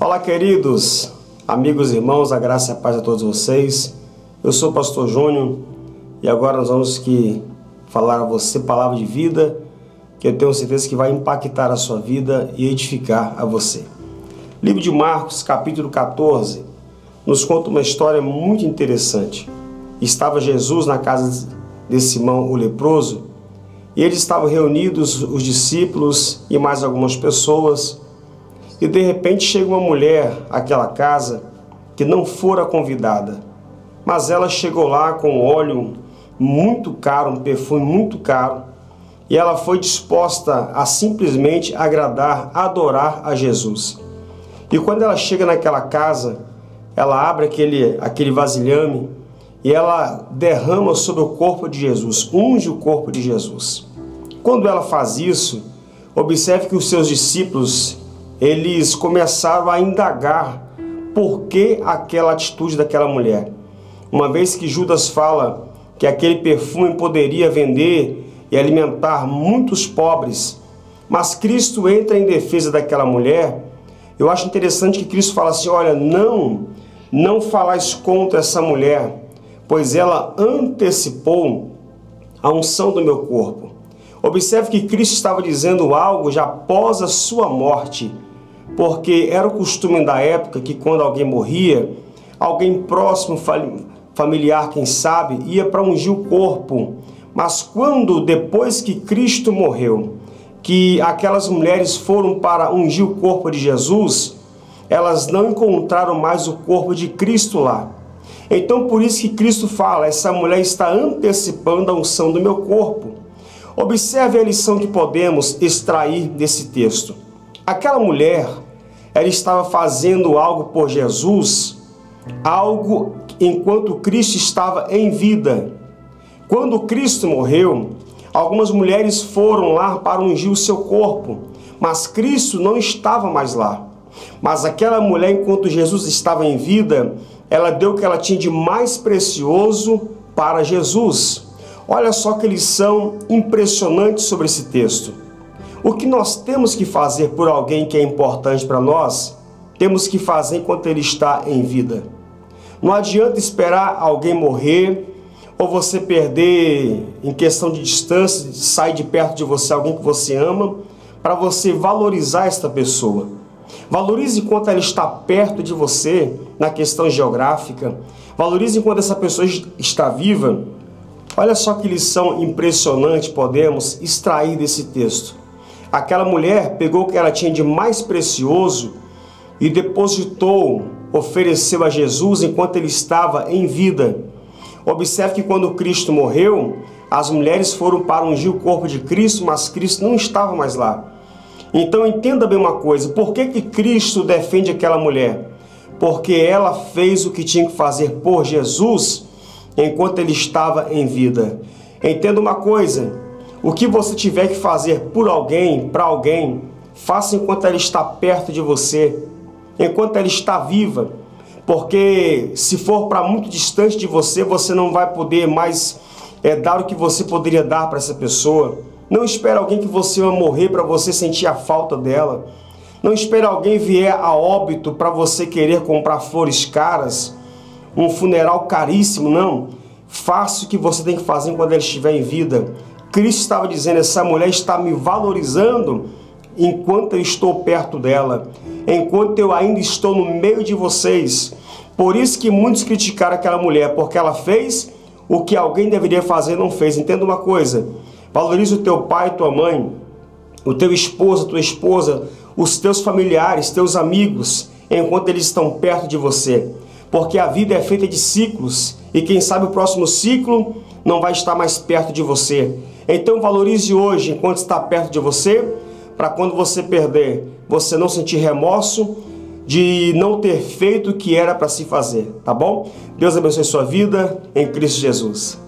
Olá, queridos amigos e irmãos, a graça e a paz a todos vocês. Eu sou o pastor Júnior e agora nós vamos que falar a você palavra de vida que eu tenho certeza que vai impactar a sua vida e edificar a você. Livro de Marcos, capítulo 14, nos conta uma história muito interessante. Estava Jesus na casa de Simão o leproso e eles estavam reunidos, os discípulos e mais algumas pessoas, e de repente chega uma mulher àquela casa que não fora convidada, mas ela chegou lá com óleo muito caro, um perfume muito caro, e ela foi disposta a simplesmente agradar, adorar a Jesus. E quando ela chega naquela casa, ela abre aquele, aquele vasilhame e ela derrama sobre o corpo de Jesus, unge o corpo de Jesus. Quando ela faz isso, observe que os seus discípulos, eles começaram a indagar por que aquela atitude daquela mulher. Uma vez que Judas fala que aquele perfume poderia vender e alimentar muitos pobres, mas Cristo entra em defesa daquela mulher. Eu acho interessante que Cristo fala assim: olha, não, não falais contra essa mulher pois ela antecipou a unção do meu corpo. Observe que Cristo estava dizendo algo já após a sua morte, porque era o costume da época que quando alguém morria, alguém próximo, familiar, quem sabe, ia para ungir o corpo. Mas quando depois que Cristo morreu, que aquelas mulheres foram para ungir o corpo de Jesus, elas não encontraram mais o corpo de Cristo lá. Então, por isso que Cristo fala: essa mulher está antecipando a unção do meu corpo. Observe a lição que podemos extrair desse texto. Aquela mulher, ela estava fazendo algo por Jesus, algo enquanto Cristo estava em vida. Quando Cristo morreu, algumas mulheres foram lá para ungir o seu corpo, mas Cristo não estava mais lá. Mas aquela mulher, enquanto Jesus estava em vida, ela deu o que ela tinha de mais precioso para Jesus. Olha só que lição impressionante sobre esse texto. O que nós temos que fazer por alguém que é importante para nós, temos que fazer enquanto ele está em vida. Não adianta esperar alguém morrer ou você perder em questão de distância, sair de perto de você alguém que você ama, para você valorizar esta pessoa. Valorize enquanto ela está perto de você na questão geográfica. Valorize enquanto essa pessoa está viva. Olha só que lição impressionante podemos extrair desse texto. Aquela mulher pegou o que ela tinha de mais precioso e depositou, ofereceu a Jesus enquanto ele estava em vida. Observe que quando Cristo morreu, as mulheres foram para ungir o corpo de Cristo, mas Cristo não estava mais lá. Então entenda bem uma coisa: por que, que Cristo defende aquela mulher? Porque ela fez o que tinha que fazer por Jesus enquanto ele estava em vida. Entenda uma coisa: o que você tiver que fazer por alguém, para alguém, faça enquanto ela está perto de você, enquanto ela está viva. Porque se for para muito distante de você, você não vai poder mais é, dar o que você poderia dar para essa pessoa. Não espere alguém que você vai morrer para você sentir a falta dela. Não espere alguém vier a óbito para você querer comprar flores caras, um funeral caríssimo, não. Faça o que você tem que fazer quando ela estiver em vida. Cristo estava dizendo: essa mulher está me valorizando enquanto eu estou perto dela, enquanto eu ainda estou no meio de vocês. Por isso que muitos criticaram aquela mulher, porque ela fez o que alguém deveria fazer e não fez. Entenda uma coisa: Valorize o teu pai, tua mãe, o teu esposo, tua esposa, os teus familiares, teus amigos, enquanto eles estão perto de você. Porque a vida é feita de ciclos e quem sabe o próximo ciclo não vai estar mais perto de você. Então valorize hoje enquanto está perto de você, para quando você perder, você não sentir remorso de não ter feito o que era para se fazer, tá bom? Deus abençoe sua vida em Cristo Jesus.